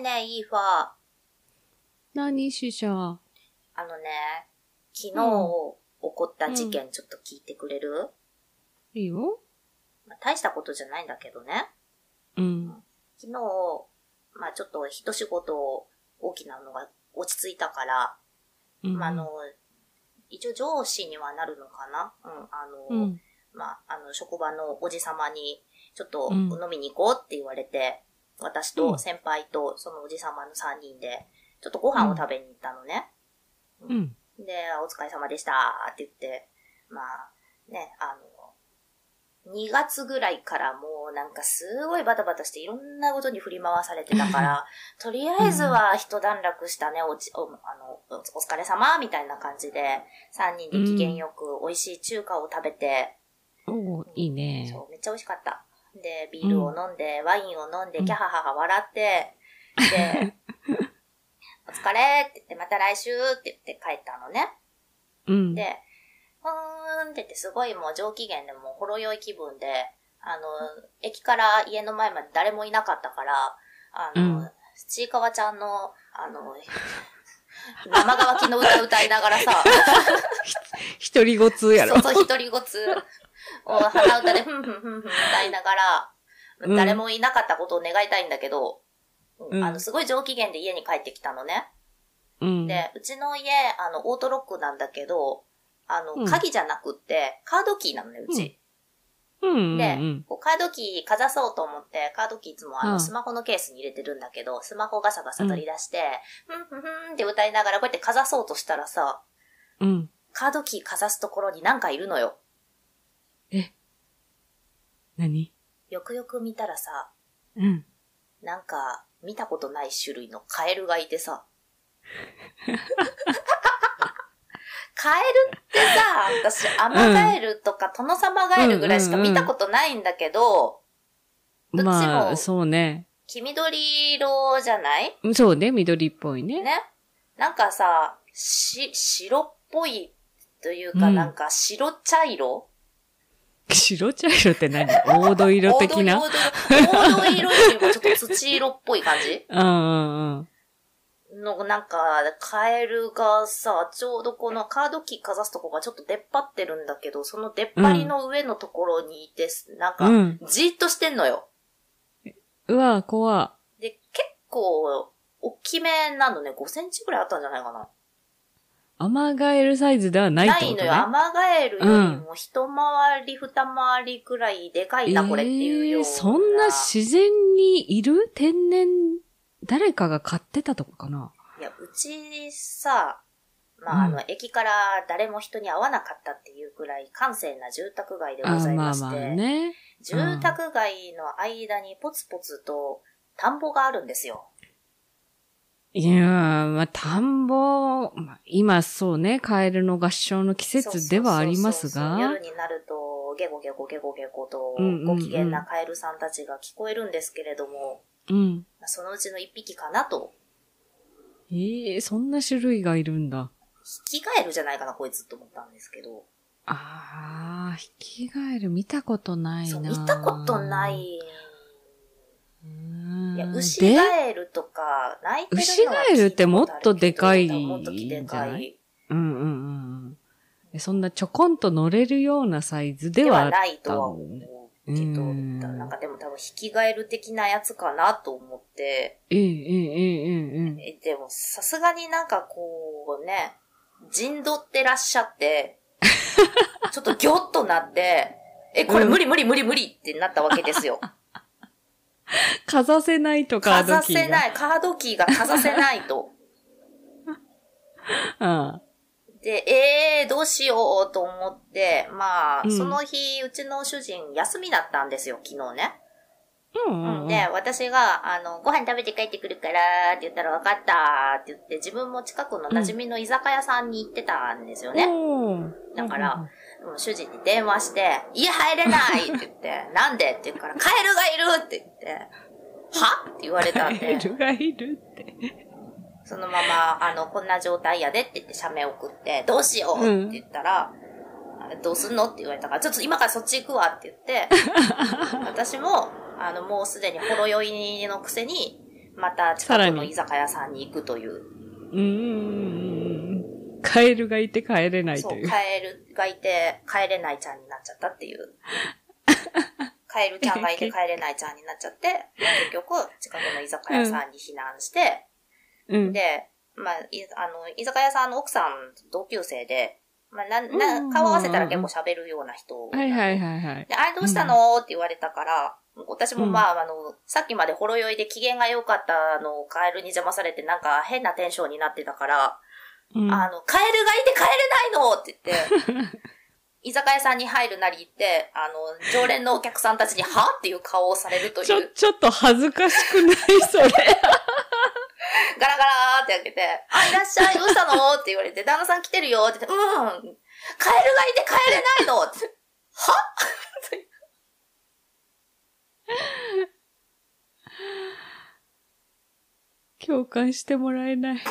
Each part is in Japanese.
えねえ、イーファー。何死者あのね、昨日起こった事件ちょっと聞いてくれる、いいよ。まあ大したことじゃないんだけどね。うん。昨日、まあちょっと一仕事大きなのが落ち着いたから、うんまああの、一応上司にはなるのかな？うん、あの、うん。まああの、職場のおじさまに、ちょっとうん飲みに行こうって言われて、私と先輩とそのおじさまの3人で、ちょっとご飯を食べに行ったのね。うん。で、お疲れ様でしたって言って、まあ、ね、あの、2月ぐらいからもうなんかすごいバタバタしていろんなことに振り回されてたから、とりあえずは一段落したね、おち、お、あの、おお疲れ様みたいな感じで、3人で機嫌よく美味しい中華を食べて、おーいいね。そう、めっちゃ美味しかった。で、ビールを飲んで、ワインを飲んで、うんキャハハハ笑って、で、お疲れって言って、また来週って言って帰ったのね。うん。で、ふーんって言ってすごいもう上機嫌でもうほろ酔い気分で、あの、駅から家の前まで誰もいなかったから、あの、うんちいかわちゃんの、あの、生乾きの歌歌いながらさ、一人ごつやろ。そうそう、一人ごつを鼻歌でふんふんふんふん歌いながら、うん誰もいなかったことを願いたいんだけど、うんあの、すごい上機嫌で家に帰ってきたのね。うん。で、うちの家、あの、オートロックなんだけど、あの、うん鍵じゃなくって、カードキーなのね、うち。うんうんでうん。こうカードキーかざそうと思って、カードキーいつもあの、うんスマホのケースに入れてるんだけど、スマホガサガサ取り出して、ふんふんふんって歌いながらこうやってかざそうとしたらさ、うん。カードキーかざすところになんかいるのよ。え何？よくよく見たらさ、うん。なんか、見たことない種類のカエルがいてさ。カエルってさ、私、アマガエルとかトノサマガエルぐらいしか見たことないんだけど、どっちもまあ、そうね。黄緑色じゃない？そうね、緑っぽいね。ね。なんかさ、し、白っぽいというか、うんなんか白茶色、白茶色って何？黄土色的な？黄土色。黄土色よりもちょっと土色っぽい感じ？うんうんうん。の、なんか、カエルがさ、ちょうどこのカードキーかざすとこがちょっと出っ張ってるんだけど、その出っ張りの上のところにいて、なんかうん、じーっとしてんのよ。うわ、怖。で、結構、大きめなのね、5センチぐらいあったんじゃないかな。アマガエルサイズではないってことね。ないのよ。アマガエルよりも一回り、二回りくらいでかいな、これっていうような。えーそんな自然にいる天然、誰かが飼ってたとこかな？いや、うちさ、まあ、あうんの、駅から誰も人に会わなかったっていうくらい閑静な住宅街でごあざいまあまあまして、ね。住宅街の間にポツポツと田んぼがあるんですよ。いや、まあ、田んぼ、まあ、今そうね、カエルの合唱の季節ではありますが、夜になると、ゲゴゲゴゲゴゲゴと、ご機嫌なカエルさんたちが聞こえるんですけれども、うん。まあそのうちの一匹かなと。ええそんな種類がいるんだ。ヒキガエルじゃないかな、こいつと思ったんですけど。ああ、ヒキガエル見たことないな。そう、見たことな。い。いや、牛ガエルとか、泣いてる牛ガエルってもっとでかいじゃない？うんうんうん。そんなちょこんと乗れるようなサイズでは、ね、ないとは思うけど、んなんかでも多分引きガエル的なやつかなと思って。うんうんうんうんうえ。でもさすがになんかこうね、陣取ってらっしゃって、ちょっとギョッとなって、え、これ無理無理無理無理ってなったわけですよ。かざせないとかかざキーがせない、カードキーがかざせないと。あ で、えー、どうしようと思って、まあ、うんその日、うちの主人休みだったんですよ、昨日ね。あ。うんうんうん。で、私が、あの、ご飯食べて帰ってくるから、って言ったら、分かったって言って、自分も近くの馴染みの居酒屋さんに行ってたんですよね。だから、もう主人に電話して、家入れないって言って、なんで？って言うから、カエルがいるって言って、は？って言われたんカエで、ルがいるって。そのまま、あの、こんな状態やでって言って、写メ送って、どうしよう？って言ったら、あどうすんの？って言われたから、ちょっと今からそっち行くわって言って、私も、あの、もうすでにほろ酔いのくせに、また近くの居酒屋さんに行くという。うーん。カエルがいて帰れないそう、という。カエルがいて帰れないちゃんになっちゃったっていう。カエルちゃんがいて帰れないちゃんになっちゃって、結局、近くの居酒屋さんに避難して、うん。で、まあ、いあの、居酒屋さんの奥さん同級生で、まあ、な、なん顔合わせたら結構喋るような人。はいはいはいはい。で、あれどうしたの？って言われたから、私もまあ、あの、さっきまでほろ酔いで機嫌が良かったのをカエルに邪魔されてなんか変なテンションになってたから、うんあの、カエルがいて帰れないのって言って、居酒屋さんに入るなり行って、あの、常連のお客さんたちに、はっていう顔をされるとちょ、いう、ちょっと恥ずかしくないそれ。ガラガラーって開けて、あ、いらっしゃい、どうしたのって言われて、旦那さん来てるよって言って、うん、カエルがいて帰れないのって、は？共感してもらえない。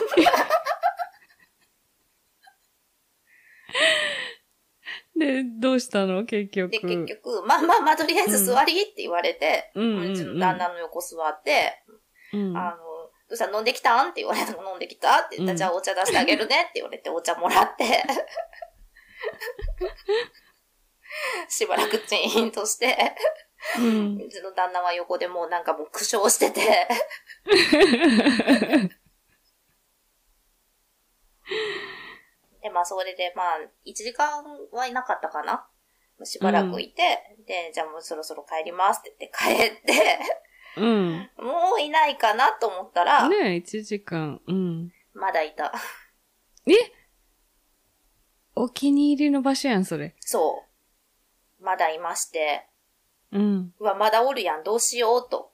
で、どうしたの？結局。で、結局、まあまあまあ、とりあえず座りって言われて、うんちの旦那の横座って、うん、あの、どうした？飲んできた？んって言われたの。飲んできた？って言ったら、うん。じゃあお茶出してあげるねって言われて、お茶もらって、しばらくチーンとして、うん。うちの旦那は横でもうなんかもう苦笑してて、で、まあそれでまあ、1時間はいなかったかなしばらくいて、で、じゃあもうそろそろ帰りますって言 って帰って、うん。もういないかなと思ったら、ねえ、1時間。うん。まだいた。え？お気に入りの場所やん、それ。そう。まだいまして、うん。うわ、まだおるやん、どうしようと。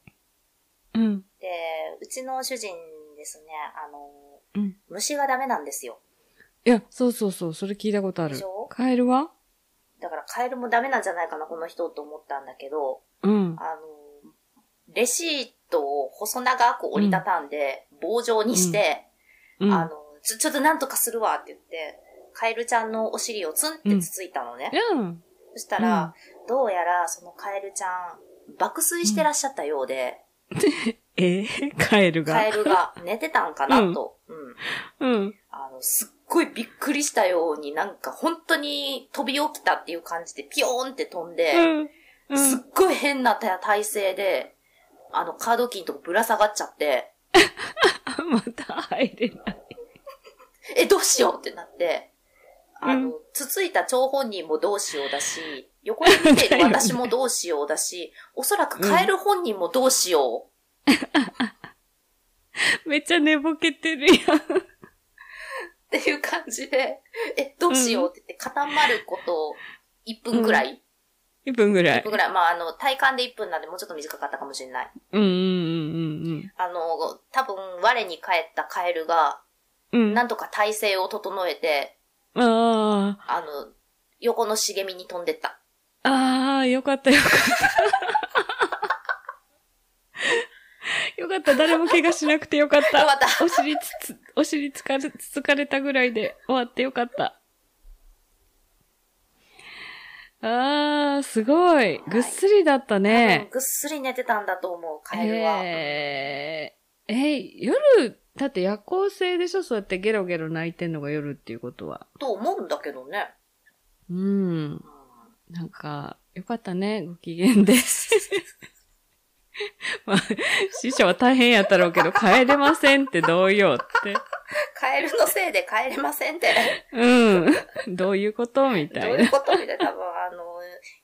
うん。で、うちの主人ですね、あの、うん。虫がダメなんですよ。いや、そうそうそう、それ聞いたことあるでしょ？カエルは？だからカエルもダメなんじゃないかな、この人と思ったんだけど、うん。あの、レシートを細長く折りたたんで、棒状にして、うん。あの、ちょ、ちょっとなんとかするわって言って、カエルちゃんのお尻をツンってつついたのね。うん。そしたら、どうやらそのカエルちゃん、爆睡してらっしゃったようで、えー？カエルが？カエルが寝てたんかなと。うん。うん。あの、すっごいびっくりしたようになんか本当に飛び起きたっていう感じでピヨーンって飛んで、うん。うすっん。ごい変な体勢で、あの、カードキーのとこぶら下がっちゃって、また入れない。え、どうしようってなって、あの、うんつついた張本人もどうしようだし、横に見ている私もどうしようだし、おそらくカエル本人もどうしよう。めっちゃ寝ぼけてるやん。っていう感じで、え、どうしようって言って固まること1分くらい、1分ぐら1い分。くらい。まあ、あの、体感で1分なんでもうちょっと短かったかもしれない。うんうんうんあの、多分、我に帰ったカエルが、うんうん。なんとか体勢を整えて、ああの、横の茂みに飛んでった。あ、ああ、よかったよかった。よかった、誰も怪我しなくてよかった。よかったお尻つつ、お尻つかれ、つつかれたぐらいで終わってよかった。ああ、すごい。ぐっすりだったね。ぐっすり寝てたんだと思う、カエルは。えー、えー夜、だって夜行性でしょ？そうやってゲロゲロ泣いてんのが夜っていうことは。と思うんだけどね。うん。うんなんか、よかったね、ご機嫌で。まあ、師匠は大変やったろうけど、帰れませんってどうよって。カエルのせいで帰れませんって。うん。どういうことみどうたいな。いうことみたいな。多分、あの、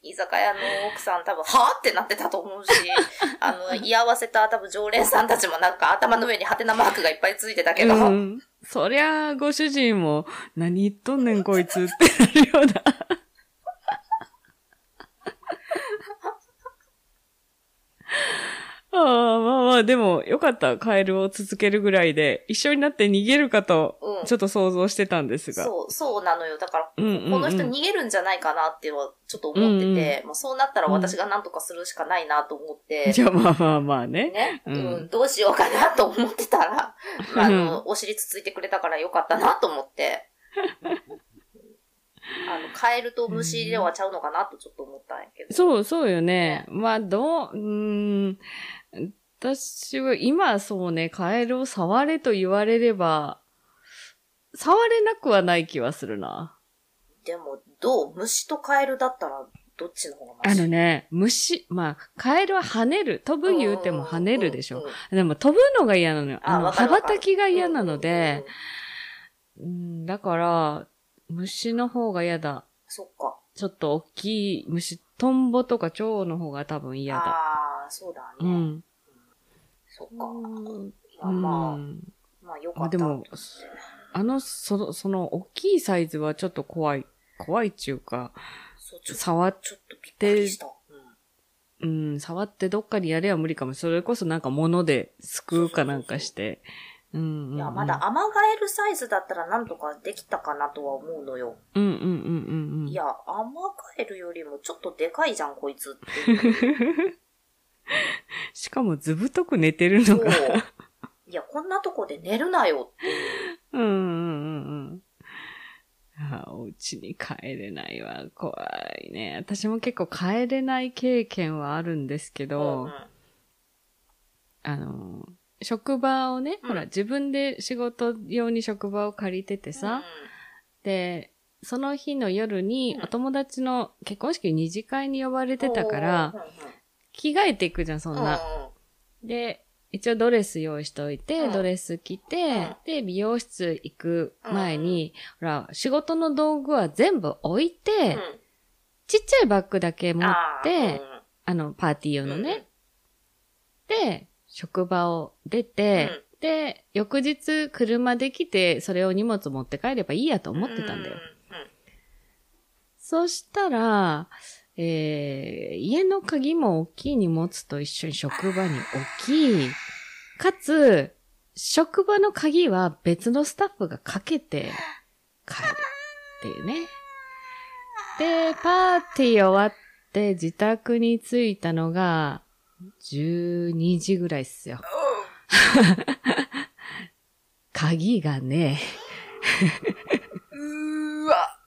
居酒屋の奥さん多分、はぁってなってたと思うし、あの、居合わせた多分常連さんたちもなんか頭の上にハテナマークがいっぱいついてたけど、うん。そりゃ、ご主人も、何言っとんねんこいつってなるような。ああ、まあまあ、でも、よかった。カエルを続けるぐらいで、一緒になって逃げるかと、うんちょっと想像してたんですが。そう、そうなのよ。だから、うんうんうんこの人逃げるんじゃないかなってはちょっと思ってて、もうそうなったら私が何とかするしかないなと思って、じゃあまあまあまあね。ね、ううんん、どうしようかなと思ってたら、まあ、あの、お尻つついてくれたからよかったなと思って、あの、カエルと虫ではちゃうのかなとちょっと思ったんやけど。そう、そうよね。まあ、どう、うーん、私は今そうね、カエルを触れと言われれば、触れなくはない気はするな。でも、どう虫とカエルだったら、どっちの方がマシ？あのね、虫、まあ、カエルは跳ねる。飛ぶ言うても跳ねるでしょうんうん。うんでも飛ぶのが嫌なのよ。ああ、の、羽ばたきが嫌なので、うんうん、だから、虫の方が嫌だ。そっか。ちょっと大きい虫、トンボとか蝶の方が多分嫌だ。そうだね。うん。そっか。まあ、うんまあよかった。でも、あの、その、その、大きいサイズはちょっと怖い。怖いっちゅうか、触っちょっとびっくりした。うんうん、触ってどっかにやれば無理かも。それこそなんか物ですくうかなんかして。うんうんうん、いや、まだアマガエルサイズだったらなんとかできたかなとは思うのよ。うんうんうんうんうん。いや、アマガエルよりもちょっとでかいじゃん、こいつって。しかもずぶとく寝てるのが。。いや、こんなとこで寝るなよっていう。う んうんうんうん。あお家に帰れないわ。怖いね。私も結構帰れない経験はあるんですけど、うんうんあの、職場をね、うんほら、自分で仕事用に職場を借りててさ、で、その日の夜にうんお友達の結婚式二次会に呼ばれてたかうんら、うんうん着替えていくじゃん、そんな。で、一応ドレス用意しといて、うん。ドレス着て、うん。で、美容室行く前に、ほら、仕事の道具は全部置いて、ちっちゃいバッグだけ持って、あの、パーティー用のね。で、職場を出て、で、翌日車で来て、それを荷物持って帰ればいいやと思ってたんだよ。。そしたら、えー、家の鍵も大きい荷物と一緒に職場に置き、かつ、職場の鍵は別のスタッフがかけて帰るっていうね。で、パーティー終わって自宅に着いたのが12時ぐらいっすよ。鍵がね、うーわ。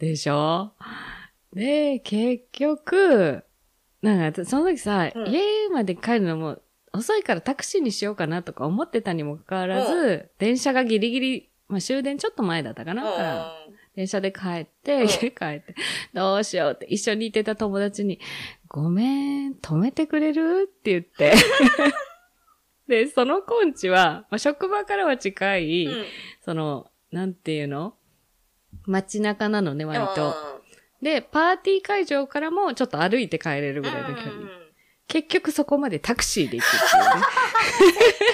でしょ？で、結局、なんか、その時さ、うん。家まで帰るのも遅いからタクシーにしようかなとか思ってたにもかかわらず、電車がギリギリ、まあ終電ちょっと前だったかな、から電車で帰って、うん。家帰って、どうしようって一緒にいてた友達に、ごめん、止めてくれる？って言って。で、そのコンチは、まあ、職場からは近い、うん。その、なんていうの？街中なのね、割と。うんで、パーティー会場からもちょっと歩いて帰れるぐらいの距離。うん結局そこまでタクシーで行くっていうね。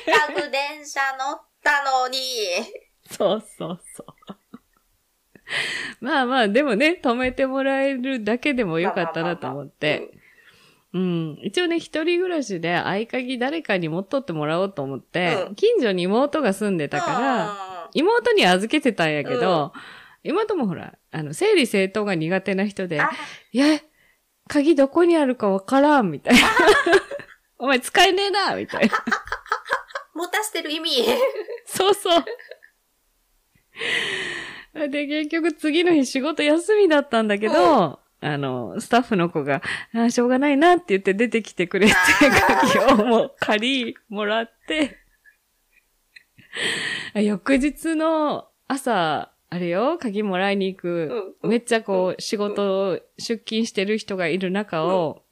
せっかく電車乗ったのに。そうそうそう。まあまあ、でもね、止めてもらえるだけでもよかったなと思って。うん。一応ね、一人暮らしで合鍵誰かに持っとってもらおうと思って、うん近所に妹が住んでたから、妹に預けてたんやけど、妹もほら、あの、整理整頓が苦手な人で、あいや、鍵どこにあるかわからん、みたいな。お前使えねえな、みたいな。持たしてる意味。そうそう。で、結局次の日仕事休みだったんだけど、あの、スタッフの子が、あしょうがないなって言って出てきてくれて、鍵をもう借り、もらって、翌日の朝、あれよ、鍵もらいに行く、うんめっちゃこう、仕事を出勤してる人がいる中を、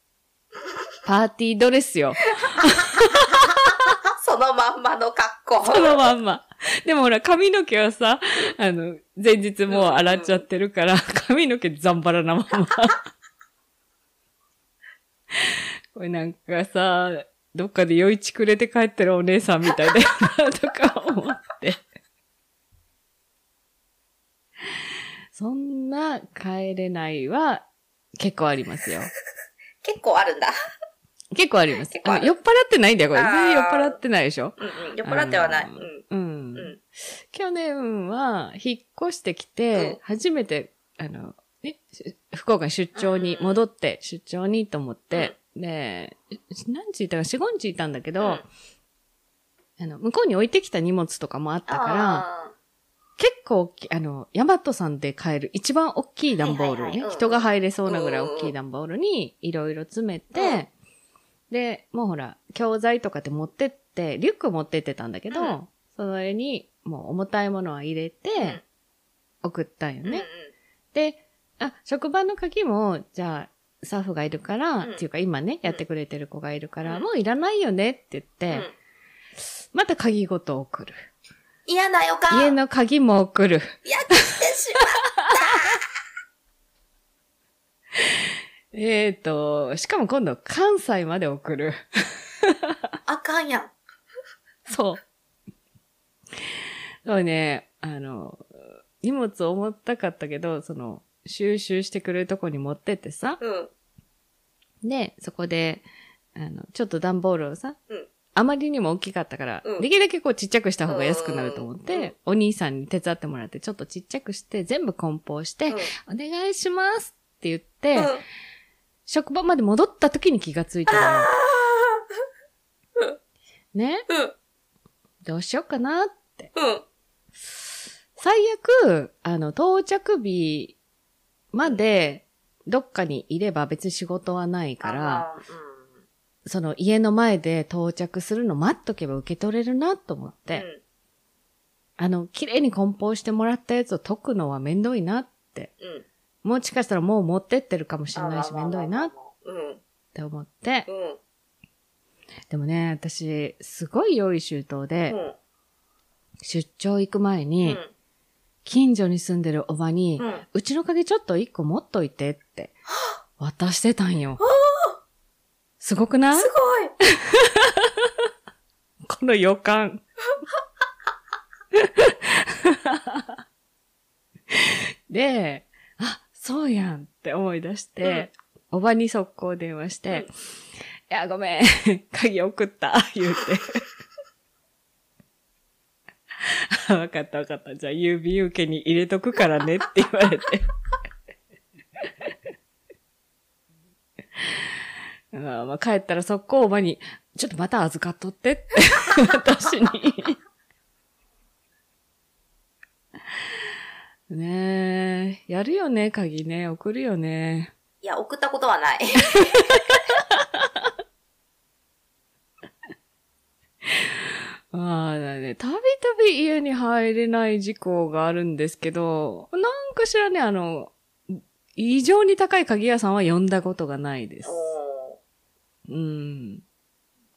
パーティードレスよ。そのまんまの格好。そのまんま。でもほら、髪の毛はさ、あの、前日もう洗っちゃってるから、髪の毛ザンバラなまま。これなんかさ、どっかで余市くれて帰ってるお姉さんみたいだよな、とか思って。そんな帰れないは結構ありますよ。結構あるんだ。結構あります。結構あ酔っ払ってないんだよ、これ。全然酔っ払ってないでしょ？うんうん。酔っ払ってはない。うん。うん。うん去年は引っ越してきて、うん初めて、あの、ね、し福岡に出張に戻って、出張にと思って、で、何日いたか、4、5日いたんだけど、うんあの、向こうに置いてきた荷物とかもあったから、あ結構大きい、あの、ヤマトさんで買える一番大きい段ボールね、はいはいはい。うん。人が入れそうなぐらい大きい段ボールにいろいろ詰めて、で、もうほら、教材とかって持ってって、リュック持ってってたんだけど、うん。それにもう重たいものは入れて、うん。送ったんよね。うんうん。で、あ、職場の鍵も、じゃあ、スタッフがいるから、うん。っていうか今ね、やってくれてる子がいるから、うん。もういらないよねって言って、うん。また鍵ごと送る。嫌な予感。家の鍵も送る。やってし えーと、しかも今度関西まで送る。ま あかんやん。そう。そうね、あの、荷物重たかったけど、その、収集してくれるとこに持ってってさ。うん。で、そこで、あの、ちょっと段ボールをさ、うんあまりにも大きかったから、うんできるだけこうちっちゃくした方が安くなると思って、お兄さんに手伝ってもらって、ちょっとちっちゃくして、全部梱包して、お願いしますって言って、うん。職場まで戻った時に気がついたのよ。ね？うん。どうしようかなって。うん。最悪、あの、到着日まで、どっかにいれば別に仕事はないから、その家の前で到着するの待っとけば受け取れるなと思っうん。て、あの、綺麗に梱包してもらったやつを解くのはめんどいなって。うん。うん。もしかしたらもう持ってってるかもしれないし、あめんどいなっ。うん。て思って。うん。でもね、私、すごい用意周到うで、ん。出張行く前うに、ん。近所に住んでるおばに、うん。うちの鍵ちょっと一個持っといてって、渡してたんよ。すごくない？すごい この予感。で、あ、そうやんって思い出して、おばに速攻電話して、うんいや、ごめん、鍵送った、言うて。あわかったわかった。じゃあ郵便受けに入れとくからねって言われて。まあ、帰ったら速攻おばに、ちょっとまた預かっとってって、私に。ねえ、やるよね、鍵ね、送るよね。いや、送ったことはない。まあね、たびたび家に入れない事項があるんですけど、なんかしらね、あの、異常に高い鍵屋さんは呼んだことがないです。うん。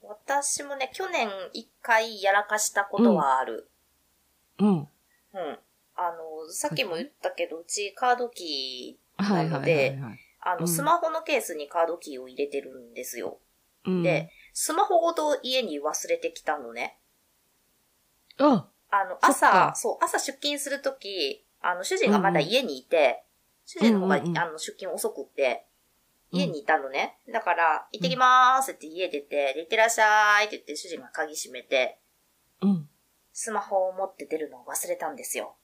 私もね、去年一回やらかしたことはある。うん。うん。あの、さっきも言ったけど、うちカードキーはいはいはい、はい。あの、うんスマホのケースにカードキーを入れてるんですよ。うん、で、スマホごと家に忘れてきたのね。あ、あの、朝、そう、朝出勤するとき、あの、主人がまだ家にいて、主人の方が、うんうんうんあの、出勤遅くって、うん家にいたのね。だから、行ってきまーすって家出て、で行ってらっしゃいって言って主人が鍵閉めて、うん。スマホを持って出るのを忘れたんですよ。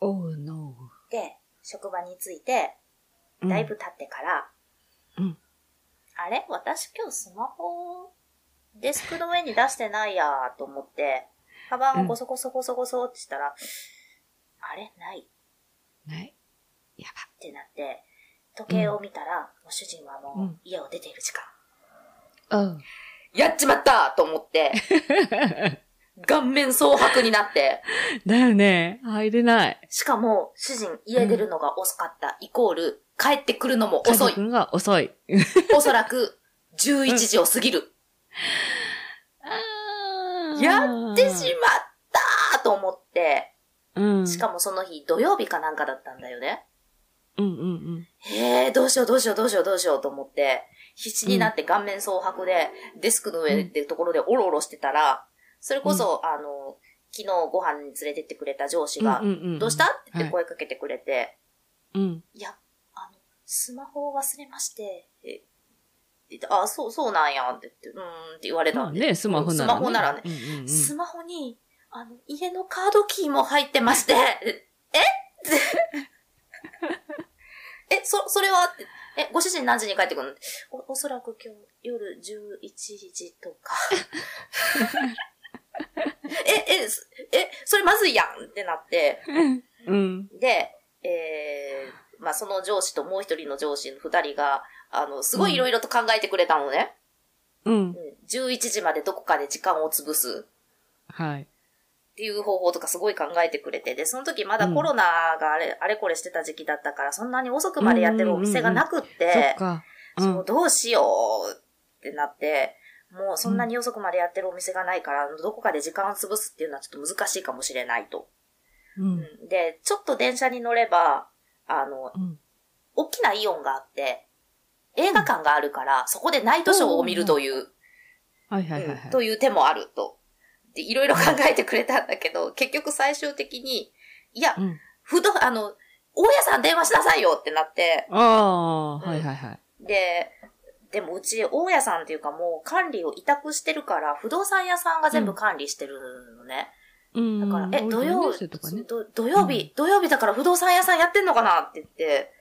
Oh no. で、職場に着いて、だいぶ経ってから、うんあれ？私今日スマホ、デスクの上に出してないやーと思って、カバンをゴソゴソゴソゴソってしたら、あれ？ないない？やってなって、時計を見たら、もう主人はもううん家を出ている時間。ば。うん。やっちまったと思って、顔面蒼白になって、だよね。入れない。しかも、主人家出るのが遅かった、イコール、帰ってくるのも遅い。くんが遅い。おそらく、11時を過ぎる。やってしまったと思って、うん。しかもその日土曜日かなんかだったんだよね。うんうんうん。へえ、どうしようどうしようどうしようどうしようと思って、必死になって顔面蒼白で、デスクの上っていうところでオロオロしてたら、それこそ、あの、昨日ご飯に連れてってくれた上司がうん、うんうんどうしたって声かけてくれて、うん。いや、あの、スマホを忘れまして、え、あ、そう、そうなんや、って言って、うーんって言われたんで。まあね、スマホなら、ね。スマホならね。うんうんうん。スマホに、あの、家のカードキーも入ってまして、え？えそ、それはえ、ご主人何時に帰ってくるの？お、おそらく今日夜11時とか。え、え、すえ、それまずいやんってなって、うん。で、えー、まあ、その上司ともう一人の上司の二人が、あの、すごいいろいろと考えてくれたのね。うんう。ん、11時までどこかで時間を潰す。はい。っていう方法とかすごい考えてくれて、で、その時まだコロナがあれ、あれこれしてた時期だったから、そんなに遅くまでやってるお店がなくっ、て。そうんどうしようってなって、もうそんなに遅くまでやってるお店がないから、どこかで時間を潰すっていうのはちょっと難しいかもしれないと。うん。うんで、ちょっと電車に乗れば、あの、うん。大きなイオンがあって、映画館があるから、そこでナイトショーを見るという、はいはいはいはい。うんという手もあると。で、いろいろ考えてくれたんだけど、結局最終的に、いや、うん。不動、あの、大家さん電話しなさいよってなって、ああ、はいはいはい。で、でもうち、大家さんっていうかもう管理を委託してるから、不動産屋さんが全部管理してるのね。うん。だから、え、土曜、日ね。ど土曜日、土曜日だから不動産屋さんやってんのかなって言って、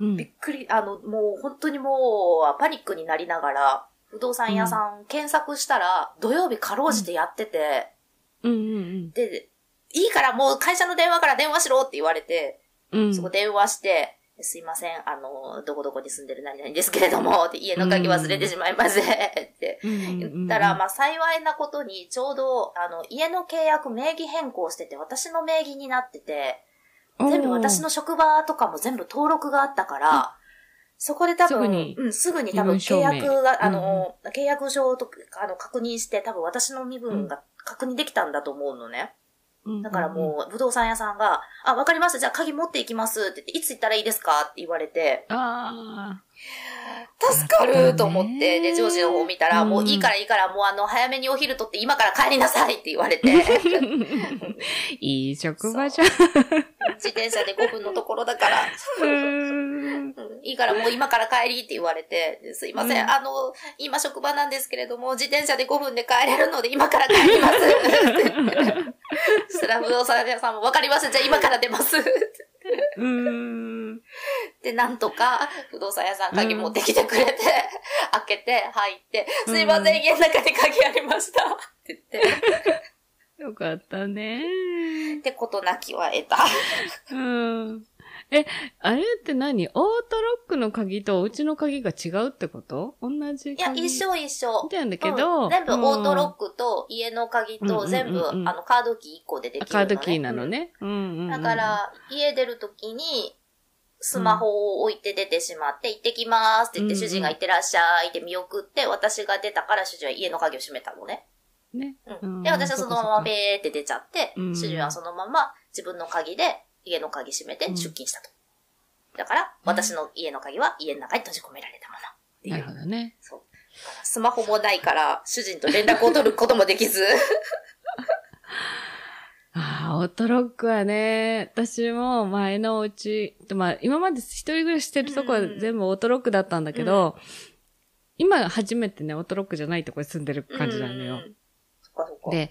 うんびっくり、あの、もう本当にもうパニックになりながら、不動産屋さん検索したら、土曜日かろうじてやってて、うんうんで、いいからもう会社の電話から電話しろって言われて、うん。うん。そこ電話して、すいません、あの、どこどこに住んでる何々ですけれども、って家の鍵忘れてしまいません、って言ったら、まあ幸いなことに、ちょうど、あの、家の契約名義変更してて、私の名義になってて、全部私の職場とかも全部登録があったから、そこで多分、すぐにうん、すぐに多分契約が、あの、契約書とか、あの、確認して、多分私の身分が確認できたんだと思うのね。うん、だからもう、不動産屋さんが、あ、わかりました、じゃあ鍵持っていきますって言って、いつ行ったらいいですかって言われて、うん。あ助かると思って、で、上司の方見たら、うんもういいからいいから、もうあの、早めにお昼取って今から帰りなさいって言われて、あ。いい職場じゃん。自転車で5分のところだから、いいからもう今から帰りって言われて、ですいません、うんあの、今職場なんですけれども、自転車で5分で帰れるので今から帰ります。そしたら不動産屋さんもわかりました、じゃあ今から出ます。うん。で、なんとか、不動産屋さん鍵持ってきてくれて、開けて、入って、すいません、うん家の中に鍵ありました。って言って、よかったね。で、ことなきは得た。うん。え、あれって何？オートロックの鍵とお家の鍵が違うってこと？同じいや、鍵一緒一緒。なんだけど、うん全部オートロック、クと家の鍵うんうんうんうんと全部、あの、カードキー1個でできるの、ね。カードキーなのね。うんうんうん。だから、家出るときに、スマホを置いて出てしまって、行ってきますって言って、主人が行ってらっしゃいって見送って、私が出たから主人は家の鍵を閉めたのね。ね。うん。うんで、私はそのままそっかそっかベーって出ちゃって、うん主人はそのまま自分の鍵で家の鍵閉めてうん出勤したと。だから、私の家の鍵は家の中に閉じ込められたもの。っていうなるほどね。そう。スマホもないから、主人と連絡を取ることもできず。ああ、オートロックはね、私も前のお家、まあ今まで一人暮らししてるとこはうん全部オートロックだったんだけど、今初めてね、オートロックじゃないとこに住んでる感じなのよ。うん。で、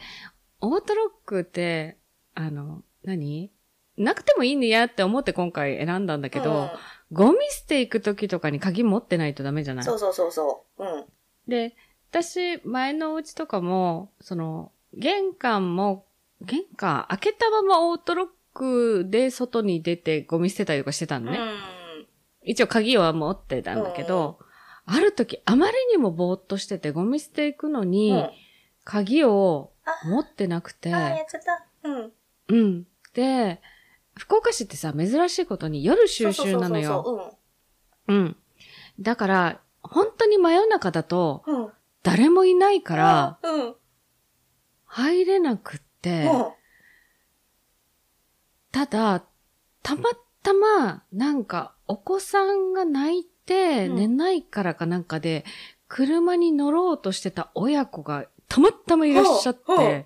オートロックって、あの、何？なくてもいいねやって思って今回選んだんだけど、ゴミ捨て行く時とかに鍵持ってないとダメじゃない？そうそうそうそう。うん。で、私、前のお家とかも、その、玄関も、玄関開けたままオートロックで外に出てゴミ捨てたりとかしてたのね。うん。一応鍵は持ってたんだけど、ある時あまりにもぼーっとしててゴミ捨て行くのに、うん鍵をあ持ってなくて、あー、やっちゃった。うん。うん。で、福岡市ってさ、珍しいことに夜収集なのよ。そうそうそううん。だから、本当に真夜中だと、そう。うん。うん。誰もいないから、うん。入れなくって、うん。ただ、たまたま、なんか、お子さんが泣いてうん寝ないからかなんかで、車に乗ろうとしてた親子がたまたまいらっしゃって、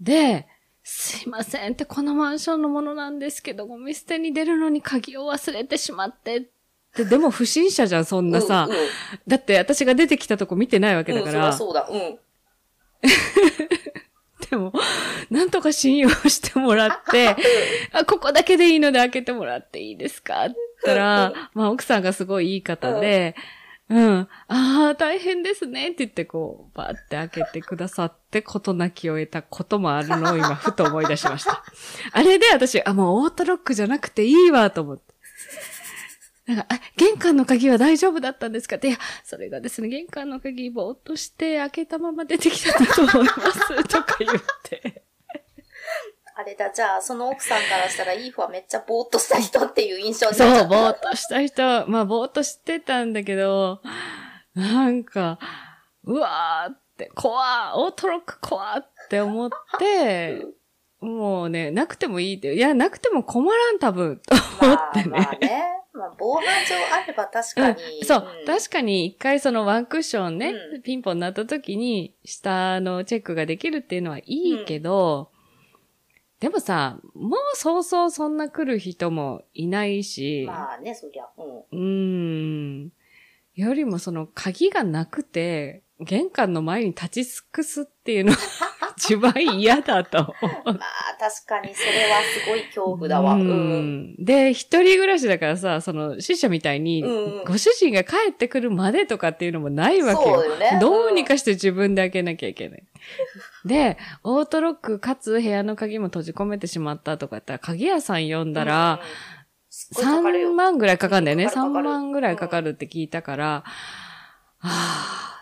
で、すいませんって、このマンションのものなんですけど、ゴミ捨てに出るのに鍵を忘れてしまってって、でも不審者じゃん、そんなさ。うんうんだって私が出てきたとこ見てないわけだから。うん、そそうだ。うん。でも、なんとか信用してもらって、あ、ここだけでいいので開けてもらっていいですか？って言ったら、まあ奥さんがすごいいい方で、うん、ああ、大変ですねって言ってこう、バーって開けてくださって、ことなきを得たこともあるのを今、ふと思い出しました。あれで私、あ、もうオートロックじゃなくていいわと思って。なんか、あ、玄関の鍵は大丈夫だったんですか？って、いや、それがですね、玄関の鍵ぼーっとして開けたまま出てきたと思います、とか言って。あれだ、じゃあ、その奥さんからしたら、イーフはめっちゃぼーっとした人っていう印象になっちそう。ぼーっとした人、まあ、ぼーっとしてたんだけど、なんか、うわーって、怖ーオートロック怖ーって思って、もうね、なくてもいいって、いや、なくても困らん、多分、と思まあってね。まあね。まあ、防犯上あれば確かに。うん、そう、ん確かに一回そのワンクッションね、うんピンポンになった時に、下のチェックができるっていうのはいいけど、でもさ、もうそうそうそんな来る人もいないし、まあね、そりゃ。うん。うーん。よりもその鍵がなくて、玄関の前に立ち尽くすっていうのが一番嫌だと思う。まあ、確かにそれはすごい恐怖だわ。ううん。ん。で、一人暮らしだからさ、その、死者みたいに、うんご主人が帰ってくるまでとかっていうのもないわけよ。そうよね。どうにかして自分で開けなきゃいけない。で、オートロックかつ部屋の鍵も閉じ込めてしまったとかやったら、鍵屋さん呼んだら、うん、すっごいかかるよ3万ぐらいかかるんだよね。3かかるかかる万ぐらいかかるって聞いたから、ああ、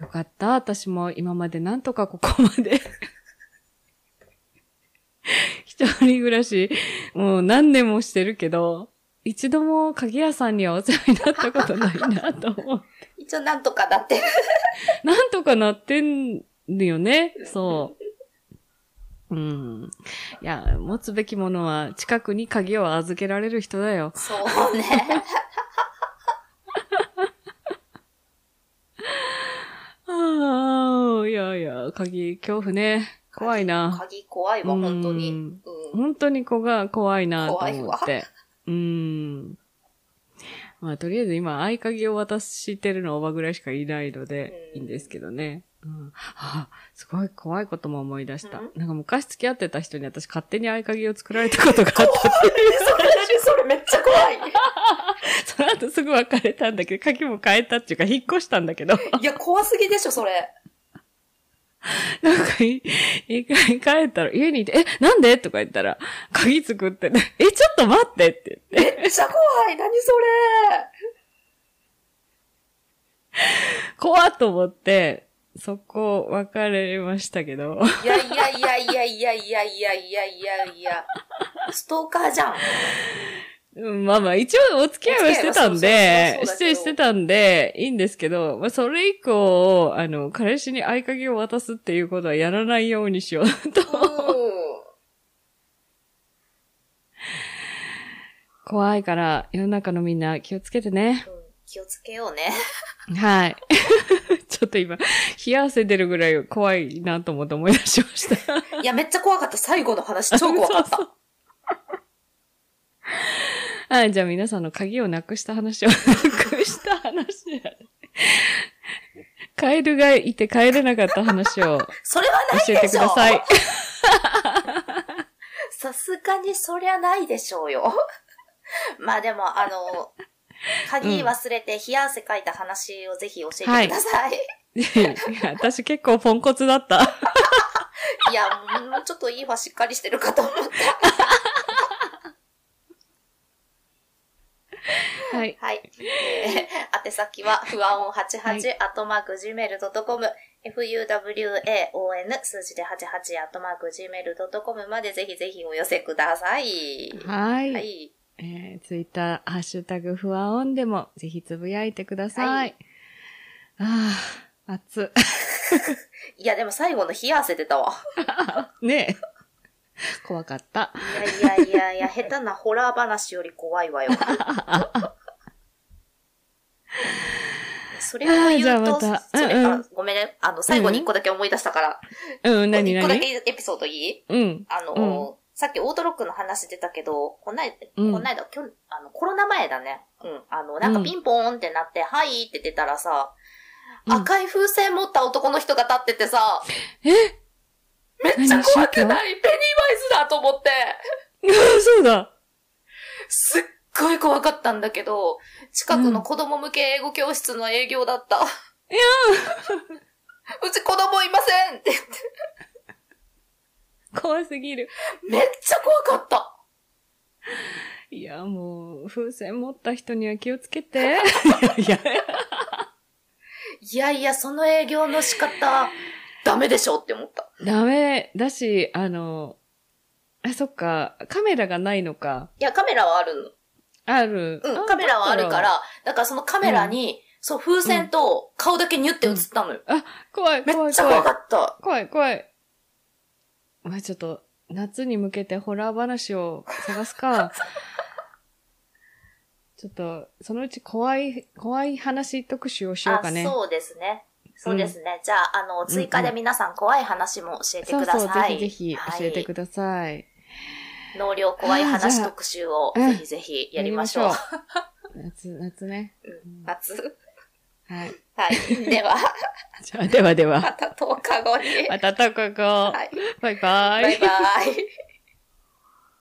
よかった。私も今までなんとかここまで。一人暮らし、もう何年もしてるけど、一度も鍵屋さんにはお世話になったことないなと思う。一応なんとかなってる。なんとかなってんよね。そう。うん。いや、持つべきものは近くに鍵を預けられる人だよ。そうね。いやいや、鍵、恐怖ね。怖いな。鍵怖いわ、本当に。ううんん。本当に子が怖いなと怖いわ思って。うん。まあ、とりあえず今、合鍵を渡してるのおばぐらいしかいないので、うんいいんですけどね。うん。あ、すごい怖いことも思い出した。うんなんか昔付き合ってた人に私勝手に合鍵を作られたことがあった。それ、それめっちゃ怖い。その後すぐ別れたんだけど、鍵も変えたっていうか、引っ越したんだけど。いや、怖すぎでしょ、それ。なんかい、一回帰ったら家にいて、え、なんで？とか言ったら、鍵作ってね、え、ちょっと待ってって言って、めっちゃ怖い。何それ。怖っと思って、そこ別れましたけど。いやいやいやいやいやいやいやいやいやいや。ストーカーじゃん。うんまあまあ、一応お付き合いはしてたんでお、付き合いはそうそうそうそうだけどしてたんで、いいんですけど、まあそれ以降、あの、彼氏に合鍵を渡すっていうことはやらないようにしようと。う怖いから、世の中のみんな気をつけてね。ん。気をつけようね。はい。ちょっと今、冷や汗出るぐらい怖いなと思って思い出しました。いや、めっちゃ怖かった。最後の話、超怖かった。そうそうはい、じゃあ皆さんの鍵をなくした話を、なくした話。カエルがいて帰れなかった話を それはない教えてください。さすがにそりゃないでしょうよ。まあでも、あの、鍵忘れて冷や汗かいた話をぜひ教えてください。いや私結構ポンコツだった。い、や、もうちょっといいわしっかりしてるかと思った。はい。はい。えー、宛先は、ふわおん88、アットマーク gmail.com、fuwaon 数字で88、アットマーク gmail.com までぜひぜひお寄せください。はい。はい。えー、ツイッター、ハッシュタグ、ふわおんでも、ぜひつぶやいてください。はいああ、熱。いや、でも最後の冷や汗出たわ。ねえ。怖かった。いやいやいやいや、下手なホラー話より怖いわよ。それを言うと、それうんうんあごめんね。あの、最後に一個だけ思い出したから。うん、なに一個だけエピソードいい？うん。あの、さっきオートロックの話出たけど、こない、うんこないだ、きょあの、コロナ前だね。うん。あの、なんかピンポーンってなって、はいって出たらさ、うん赤い風船持った男の人が立っててさ、え？めっちゃ怖くない？ペニーワイズだと思って。そうだ。すっごい怖かったんだけど、近くの子供向け英語教室の営業だった。いや うち子供いませんって言って、怖すぎる。めっちゃ怖かった。いや、もう、風船持った人には気をつけて。いや、いやいや、その営業の仕方、ダメでしょって思った。ダメだし、あの、あ、そっか、カメラがないのか。いや、カメラはあるある。の。うあん、カメラはあるか。ら、だからそのカメラに、そう、風船と顔だけニュって映ったのよ。怖い、め怖い、っちゃ怖。かった。怖い、怖い。まあちょっと、夏に向けてホラー話を探すか。ちょっと、そのうち怖い、怖い話特集をしようかね。あそうですね。そうですね。じゃあ、あの、追加で皆さん怖い話も教えてください。そうそう、ぜひぜひはい教えてください。納涼怖い話特集をうんぜひぜひやりましょう。夏、夏ね。うん夏？はい。はい。では、じゃあ、ではでまは。た10日後に。またとここ。はい。バイバイ。バイバイ。